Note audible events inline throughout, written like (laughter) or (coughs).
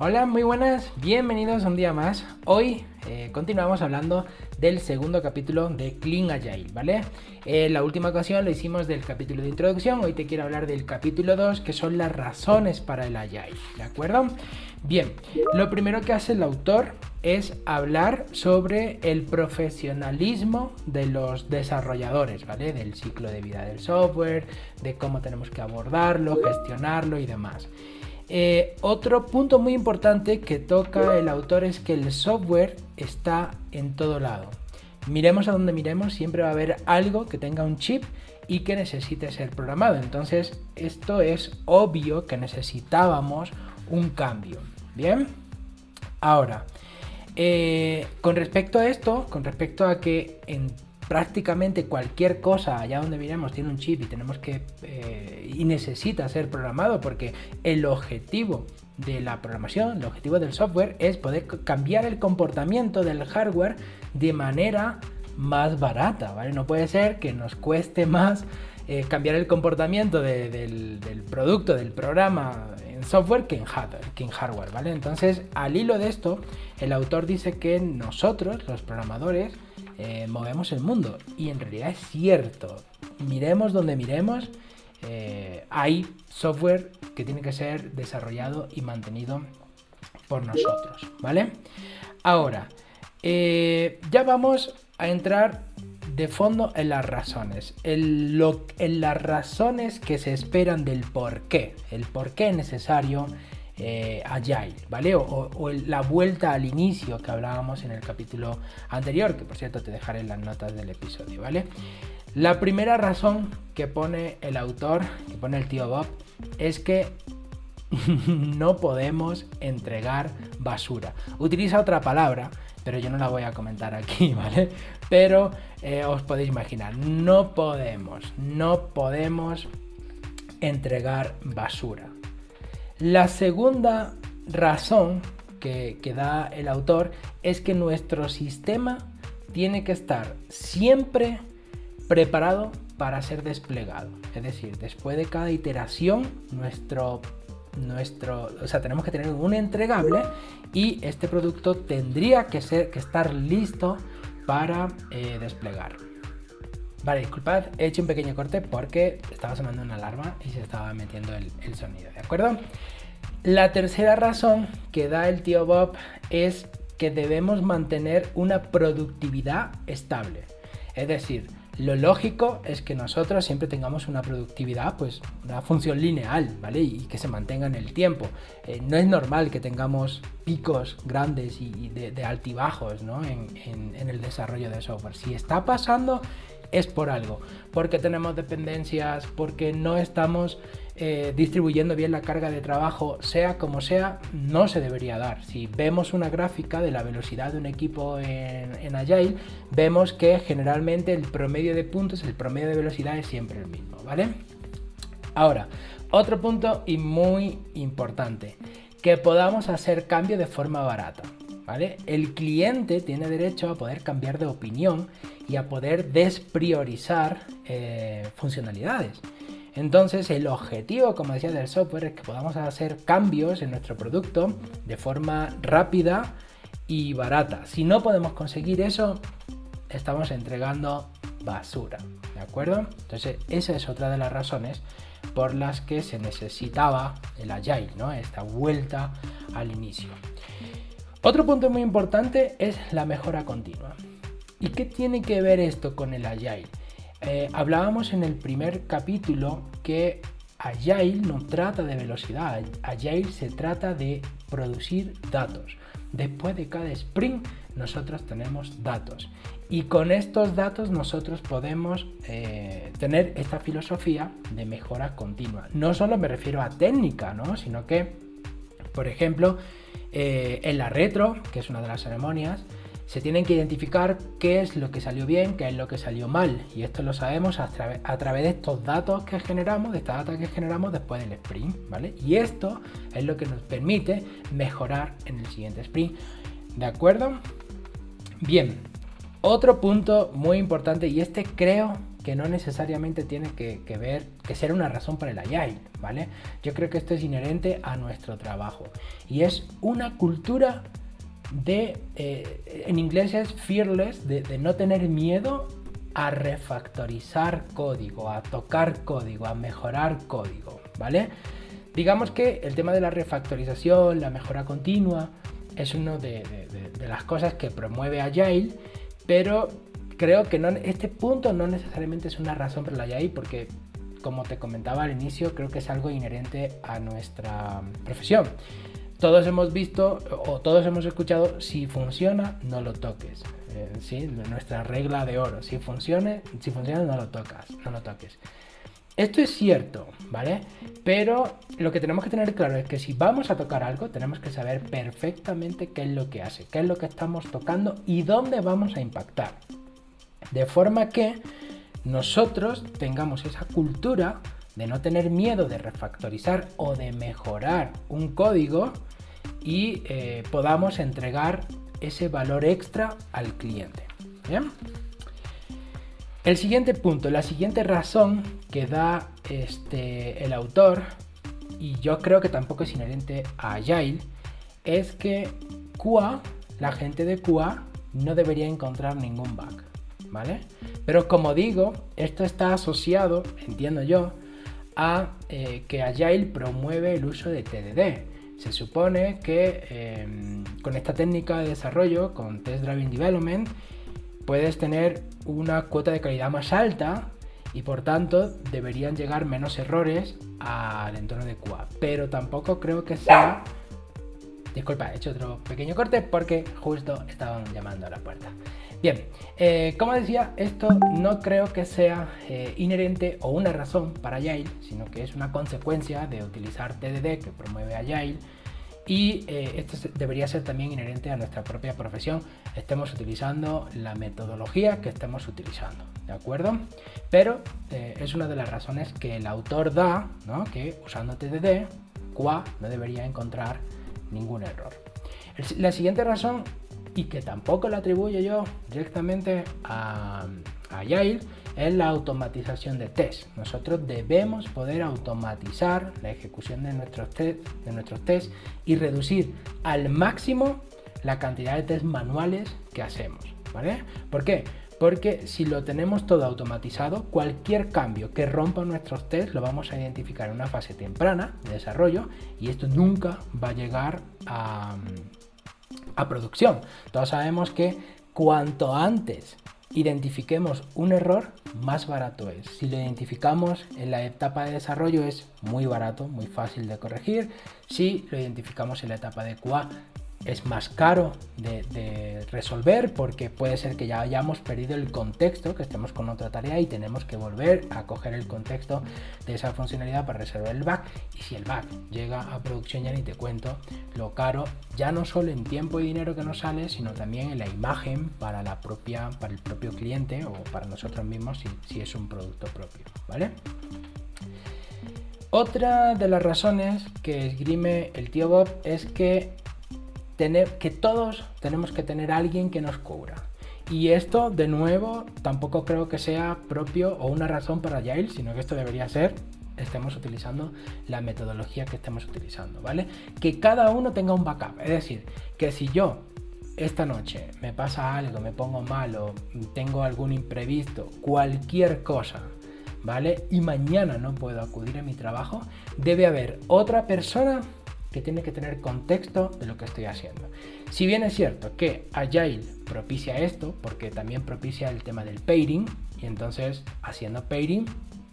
Hola, muy buenas, bienvenidos un día más. Hoy eh, continuamos hablando del segundo capítulo de Clean Agile, ¿vale? Eh, la última ocasión lo hicimos del capítulo de introducción, hoy te quiero hablar del capítulo 2, que son las razones para el Agile, ¿de acuerdo? Bien, lo primero que hace el autor es hablar sobre el profesionalismo de los desarrolladores, ¿vale? Del ciclo de vida del software, de cómo tenemos que abordarlo, gestionarlo y demás. Eh, otro punto muy importante que toca el autor es que el software está en todo lado. Miremos a donde miremos, siempre va a haber algo que tenga un chip y que necesite ser programado. Entonces, esto es obvio que necesitábamos un cambio. Bien, ahora, eh, con respecto a esto, con respecto a que en prácticamente cualquier cosa allá donde miremos tiene un chip y tenemos que eh, y necesita ser programado porque el objetivo de la programación, el objetivo del software es poder cambiar el comportamiento del hardware de manera más barata, ¿vale? No puede ser que nos cueste más eh, cambiar el comportamiento del, producto, del programa en software que en, hardware, que en hardware, ¿vale? Entonces, al hilo de esto, el autor dice que nosotros, los programadores, eh, movemos el mundo. Y en realidad es cierto. Miremos donde miremos, eh, hay software que tiene que ser desarrollado y mantenido por nosotros, ¿vale? Ahora, ya vamos a entrar de fondo en las razones, en, las razones que se esperan del por qué, el por qué es necesario eh, Agile, ¿vale? O, la vuelta al inicio que hablábamos en el capítulo anterior, que por cierto te dejaré en las notas del episodio, ¿vale? La primera razón que pone el autor, que pone el tío Bob, es que (laughs) no podemos entregar basura. Utiliza otra palabra, pero yo no la voy a comentar aquí, (laughs) ¿vale? Pero eh, os podéis imaginar, no podemos, no podemos entregar basura. La segunda razón que, da el autor es que nuestro sistema tiene que estar siempre preparado para ser desplegado. Es decir, después de cada iteración, nuestro nuestro, o sea, tenemos que tener un entregable y este producto tendría que, ser, que estar listo para eh, desplegar. Vale, disculpad, he hecho un pequeño corte porque estaba sonando una alarma y se estaba metiendo el, el sonido, ¿de acuerdo? La tercera razón que da el tío Bob es que debemos mantener una productividad estable. Es decir, lo lógico es que nosotros siempre tengamos una productividad, pues una función lineal, ¿vale? Y que se mantenga en el tiempo. Eh, no es normal que tengamos picos grandes y, de, altibajos, ¿no? En, en el desarrollo de software. Si está pasando, es por algo. Porque tenemos dependencias, porque no estamos eh, distribuyendo bien la carga de trabajo, sea como sea, no se debería dar. Si vemos una gráfica de la velocidad de un equipo en, Agile, vemos que generalmente el promedio de puntos, el promedio de velocidad es siempre el mismo, ¿vale? Ahora, otro punto y muy importante, que podamos hacer cambio de forma barata. ¿Vale? El cliente tiene derecho a poder cambiar de opinión y a poder despriorizar eh, funcionalidades. Entonces el objetivo, como decía, del software es que podamos hacer cambios en nuestro producto de forma rápida y barata. Si no podemos conseguir eso, estamos entregando basura, ¿de acuerdo? Entonces esa es otra de las razones por las que se necesitaba el Agile, ¿no? Esta vuelta al inicio. Otro punto muy importante es la mejora continua. ¿Y qué tiene que ver esto con el Agile? Eh, hablábamos en el primer capítulo que Agile no trata de velocidad, Agile se trata de producir datos. Después de cada sprint nosotros tenemos datos y con estos datos nosotros podemos eh, tener esta filosofía de mejora continua. No solo me refiero a técnica, ¿no? sino que, por ejemplo, eh, en la retro, que es una de las ceremonias, se tienen que identificar qué es lo que salió bien, qué es lo que salió mal. Y esto lo sabemos a, través de estos datos que generamos, de esta data que generamos después del sprint, ¿vale? Y esto es lo que nos permite mejorar en el siguiente sprint. ¿De acuerdo? Bien, otro punto muy importante y este creo que no necesariamente tiene que, ver, que ser una razón para el Agile, ¿vale? Yo creo que esto es inherente a nuestro trabajo y es una cultura de, eh, en inglés es fearless, de, no tener miedo a refactorizar código, a tocar código, a mejorar código, ¿vale? Digamos que el tema de la refactorización, la mejora continua, es una de, las cosas que promueve Agile, pero creo que este punto no necesariamente es una razón para la Agile porque como te comentaba al inicio, creo que es algo inherente a nuestra profesión. Todos hemos visto o todos hemos escuchado, si funciona, no lo toques. Eh. Nuestra regla de oro, si, funcione, si funciona, no lo tocas, no lo toques. Esto es cierto, ¿vale? Pero lo que tenemos que tener claro es que si vamos a tocar algo, tenemos que saber perfectamente qué es lo que hace, qué es lo que estamos tocando y dónde vamos a impactar. De forma que nosotros tengamos esa cultura de no tener miedo de refactorizar o de mejorar un código y eh, podamos entregar ese valor extra al cliente. El siguiente punto, la siguiente razón que da este, el autor, y yo creo que tampoco es inherente a Agile, es que QA, la gente de QA, no debería encontrar ningún bug, ¿vale? Pero como digo, esto está asociado, entiendo yo, a eh, que Agile promueve el uso de TDD. Se supone que em, con esta técnica de desarrollo, con Test Driving Development, puedes tener una cuota de calidad más alta y por tanto deberían llegar menos errores al entorno de QA. Pero tampoco creo que sea... Disculpa, he hecho otro pequeño corte porque justo estaban llamando a la puerta. Bien, eh, como decía, esto no creo que sea eh, inherente o una razón para Agile, sino que es una consecuencia de utilizar TDD que promueve Agile y eh, esto debería ser también inherente a nuestra propia profesión, estemos utilizando la metodología que estemos utilizando, ¿de acuerdo? Pero es una de las razones que el autor da, ¿no? que usando TDD, QA no debería encontrar ningún error. la siguiente razón, y que tampoco la atribuyo yo directamente a, a es la automatización de test. Nosotros debemos poder automatizar la ejecución de nuestros test, de nuestros test y reducir al máximo la cantidad de test manuales que hacemos. ¿vale? ¿Por qué? Porque si lo tenemos todo automatizado, cualquier cambio que rompa nuestros test lo vamos a identificar en una fase temprana de desarrollo y esto nunca va a llegar a, a producción. Todos sabemos que cuanto antes identifiquemos un error, más barato es. Si lo identificamos en la etapa de desarrollo es muy barato, muy fácil de corregir. Si lo identificamos en la etapa de QA es más caro de, resolver porque puede ser que ya hayamos perdido el contexto, que estemos con otra tarea y tenemos que volver a coger el contexto de esa funcionalidad para resolver el bug. Y si el bug llega a producción, ya ni te cuento lo caro, ya no solo en tiempo y dinero que nos sale, sino también en la imagen para, la propia, para el propio cliente o para nosotros mismos si, si es un producto propio. ¿Vale? Otra de las razones que esgrime el tío Bob es que que todos tenemos que tener alguien que nos cubra. Y esto, de nuevo, tampoco creo que sea propio o una razón para Agile, sino que esto debería ser estemos utilizando la metodología que estemos utilizando, ¿vale? Que cada uno tenga un backup, es decir, que si yo esta noche me pasa algo, me pongo malo, tengo algún imprevisto, cualquier cosa, ¿vale? Y mañana no puedo acudir a mi trabajo, debe haber otra persona que tiene que tener contexto de lo que estoy haciendo. Si bien es cierto que Agile propicia esto, porque también propicia el tema del pairing, y entonces haciendo pairing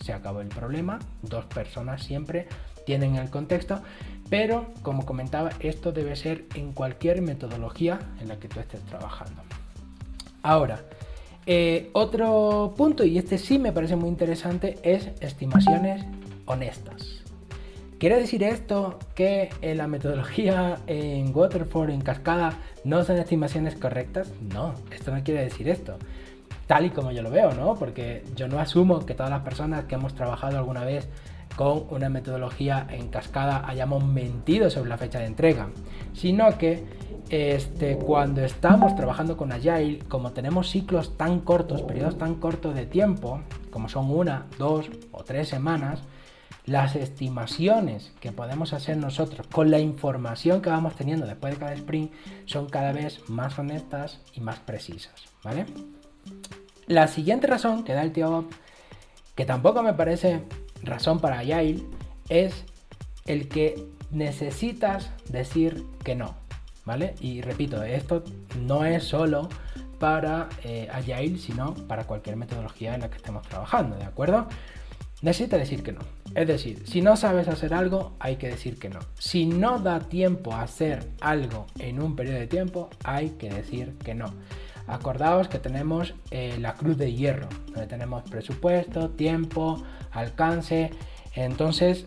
se acabó el problema, dos personas siempre tienen el contexto, pero como comentaba, esto debe ser en cualquier metodología en la que tú estés trabajando. Ahora, eh, otro punto, y este sí me parece muy interesante, es estimaciones honestas. ¿Quiere decir esto que en la metodología en Waterfall, en cascada, no son estimaciones correctas? No, esto no quiere decir esto. Tal y como yo lo veo, ¿no? Porque yo no asumo que todas las personas que hemos trabajado alguna vez con una metodología en cascada hayamos mentido sobre la fecha de entrega, sino que este, cuando estamos trabajando con Agile, como tenemos ciclos tan cortos, periodos tan cortos de tiempo, como son una, dos o tres semanas, las estimaciones que podemos hacer nosotros con la información que vamos teniendo después de cada sprint son cada vez más honestas y más precisas, ¿vale? La siguiente razón que da el tío Bob, que tampoco me parece razón para Agile, es el que necesitas decir que no, ¿vale? Y repito, esto no es solo para eh, Agile, sino para cualquier metodología en la que estemos trabajando, ¿de acuerdo? Necesita decir que no. Es decir, si no sabes hacer algo, hay que decir que no. Si no da tiempo a hacer algo en un periodo de tiempo, hay que decir que no. Acordaos que tenemos eh, la cruz de hierro, donde tenemos presupuesto, tiempo, alcance. Entonces,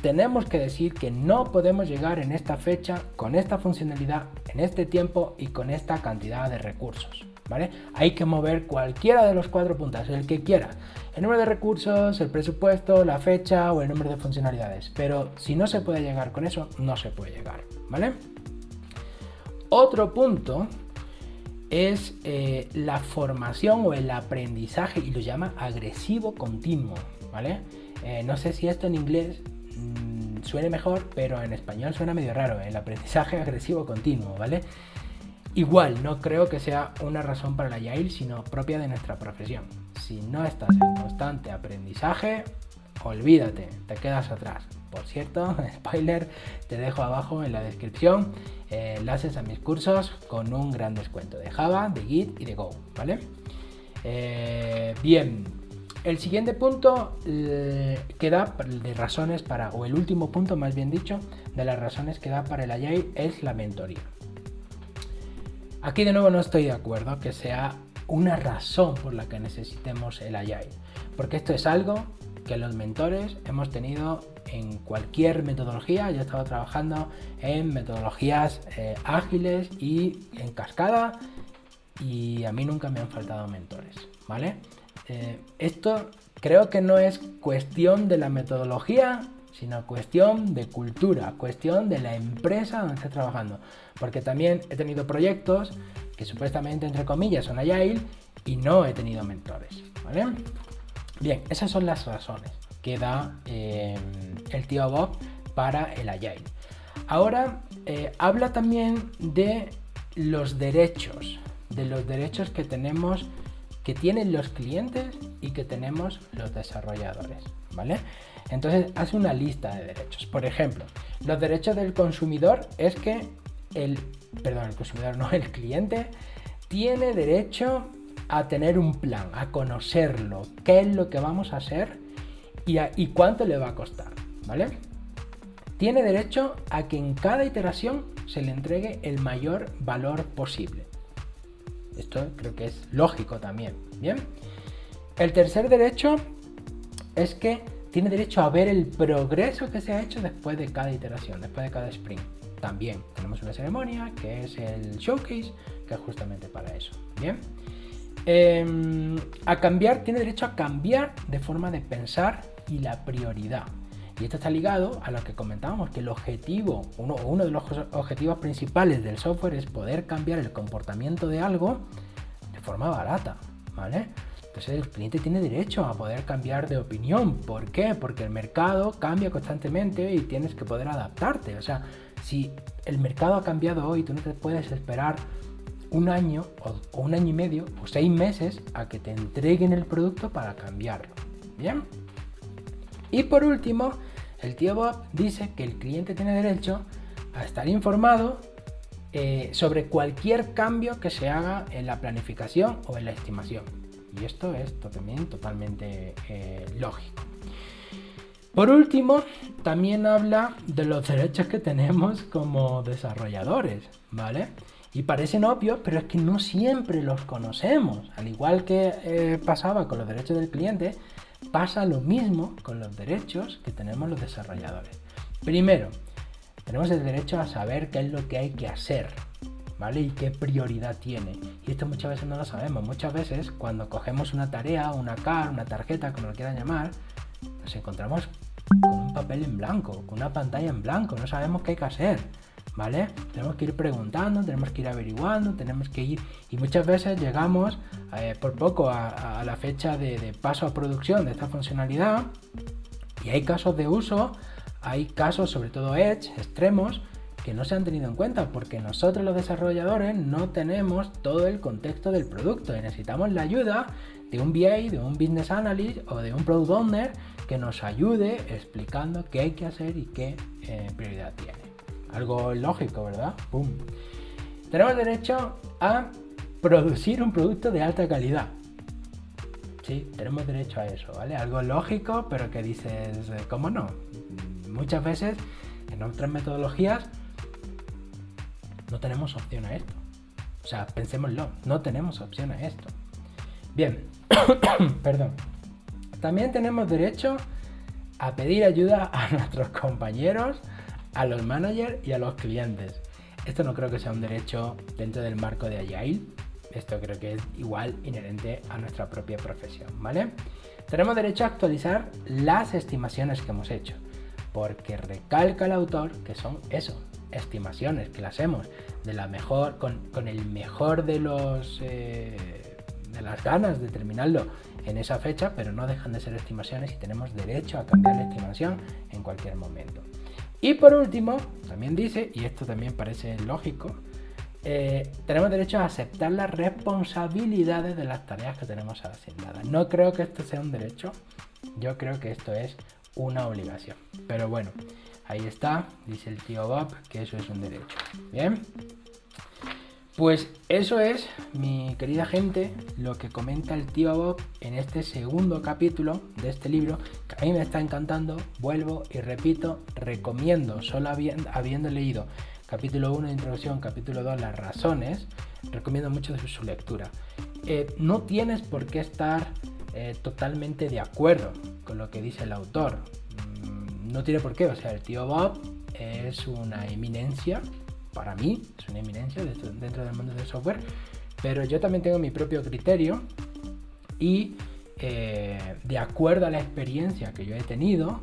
tenemos que decir que no podemos llegar en esta fecha con esta funcionalidad, en este tiempo y con esta cantidad de recursos. ¿Vale? Hay que mover cualquiera de los cuatro puntos, el que quiera. El número de recursos, el presupuesto, la fecha o el número de funcionalidades. Pero si no se puede llegar con eso, no se puede llegar. ¿Vale? Otro punto es eh, la formación o el aprendizaje y lo llama agresivo continuo. ¿Vale? Eh, no sé si esto en inglés mm, suene mejor, pero en español suena medio raro. El aprendizaje (laughs) agresivo continuo. ¿Vale? Igual, no creo que sea una razón para la Yail, sino propia de nuestra profesión. Si no estás en constante aprendizaje, olvídate, te quedas atrás. Por cierto, (laughs) spoiler, te dejo abajo en la descripción eh, enlaces a mis cursos con un gran descuento de Java, de Git y de Go, ¿vale? Eh, bien, el siguiente punto eh, que da de razones para, o el último punto más bien dicho, de las razones que da para el Agile es la mentoría. Aquí de nuevo no estoy de acuerdo que sea una razón por la que necesitemos el Agile, porque esto es algo que los mentores hemos tenido en cualquier metodología. Yo he estado trabajando en metodologías eh, ágiles y en cascada y a mí nunca me han faltado mentores, ¿vale? Eh, esto creo que no es cuestión de la metodología, sino cuestión de cultura, cuestión de la empresa donde esté trabajando. Porque también he tenido proyectos que supuestamente, entre comillas, son agile y no he tenido mentores. ¿vale? Bien, esas son las razones que da eh, el tío Bob para el agile. Ahora eh, habla también de los derechos, de los derechos que tenemos, que tienen los clientes y que tenemos los desarrolladores, ¿vale? Entonces hace una lista de derechos. Por ejemplo, los derechos del consumidor es que el, perdón, el consumidor no, el cliente tiene derecho a tener un plan, a conocerlo, qué es lo que vamos a hacer y, y cuánto le va a costar, ¿vale? Tiene derecho a que en cada iteración se le entregue el mayor valor posible. Esto creo que es lógico también, ¿bien? El tercer derecho es que tiene derecho a ver el progreso que se ha hecho después de cada iteración, después de cada sprint. También tenemos una ceremonia que es el showcase, que es justamente para eso. Bien. Em, a cambiar, tiene derecho a cambiar de forma de pensar y la prioridad. Y esto está ligado a lo que comentábamos, que el objetivo, uno, uno de los objetivos principales del software es poder cambiar el comportamiento de algo de forma barata, ¿vale? Entonces el cliente tiene derecho a poder cambiar de opinión. ¿Por qué? Porque el mercado cambia constantemente y tienes que poder adaptarte. O sea, si el mercado ha cambiado hoy, tú no te puedes esperar un año o, un año y medio o seis meses a que te entreguen el producto para cambiarlo. ¿Bien? Y por último, el tío Bob dice que el cliente tiene derecho a estar informado eh, sobre cualquier cambio que se haga en la planificación o en la estimación. Y esto es también totalmente eh, lógico. Por último, también habla de los derechos que tenemos como desarrolladores, ¿vale? Y parecen obvios, pero es que no siempre los conocemos. Al igual que eh, pasaba con los derechos del cliente, pasa lo mismo con los derechos que tenemos los desarrolladores. Primero, tenemos el derecho a saber qué es lo que hay que hacer, ¿vale? Y qué prioridad tiene. Y esto muchas veces no lo sabemos. Muchas veces cuando cogemos una tarea, una car, una tarjeta, como lo quieran llamar, nos encontramos con un papel en blanco, con una pantalla en blanco, no sabemos qué hay que hacer, ¿vale? Tenemos que ir preguntando, tenemos que ir averiguando, tenemos que ir y muchas veces llegamos eh, por poco a, la fecha de, paso a producción de esta funcionalidad y hay casos de uso, hay casos sobre todo edge, extremos, que no se han tenido en cuenta porque nosotros los desarrolladores no tenemos todo el contexto del producto y necesitamos la ayuda de un BA, de un Business Analyst o de un Product Owner que nos ayude explicando qué hay que hacer y qué eh, prioridad tiene. Algo lógico, ¿verdad? ¡Pum! Tenemos derecho a producir un producto de alta calidad. Sí, tenemos derecho a eso, ¿vale? Algo lógico, pero que dices, eh, ¿cómo no? Muchas veces en otras metodologías no tenemos opción a esto. O sea, pensémoslo, no tenemos opción a esto. Bien, (coughs) perdón. También tenemos derecho a pedir ayuda a (laughs) nuestros compañeros a los managers y a los clientes. Esto no creo que sea un derecho dentro del marco de Agile. Esto creo que es igual inherente a nuestra propia profesión, ¿vale? Tenemos derecho a actualizar las estimaciones que hemos hecho, porque recalca el autor que son eso, estimaciones, que las hacemos de la mejor, con, el mejor de los eh, de las ganas de terminarlo en esa fecha, pero no dejan de ser estimaciones y tenemos derecho a cambiar la estimación en cualquier momento. Y por último, también dice, y esto también parece lógico, eh, tenemos derecho a aceptar las responsabilidades de las tareas que tenemos asignadas. No creo que esto sea un derecho, yo creo que esto es una obligación. Pero bueno, ahí está, dice el tío Bob que eso es un derecho. Bien. Pues eso es, mi querida gente, lo que comenta el tío Bob en este segundo capítulo de este libro, que a mí me está encantando, vuelvo y repito, recomiendo, solo habiendo, leído capítulo 1 de introducción, capítulo 2 las razones, recomiendo mucho su lectura. Eh, no tienes por qué estar eh, totalmente de acuerdo con lo que dice el autor. No tiene por qué, o sea, el tío Bob es una eminencia para mí es una eminencia dentro, del mundo del software, pero yo también tengo mi propio criterio y eh, de acuerdo a la experiencia que yo he tenido,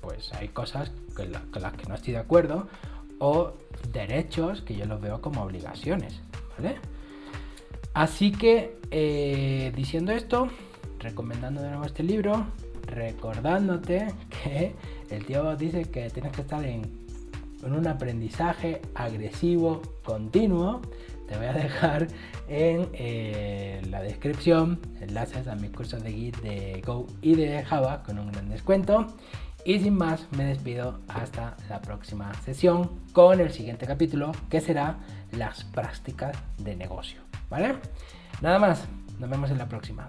pues hay cosas con, las que no estoy de acuerdo o derechos que yo los veo como obligaciones, ¿vale? Así que eh, diciendo esto, recomendando de nuevo este libro, recordándote que el tío dice que tienes que estar en con un aprendizaje agresivo continuo. Te voy a dejar en eh, la descripción enlaces a mis cursos de Git de Go y de Java con un gran descuento. Y sin más, me despido hasta la próxima sesión con el siguiente capítulo que será las prácticas de negocio. ¿Vale? Nada más, nos vemos en la próxima.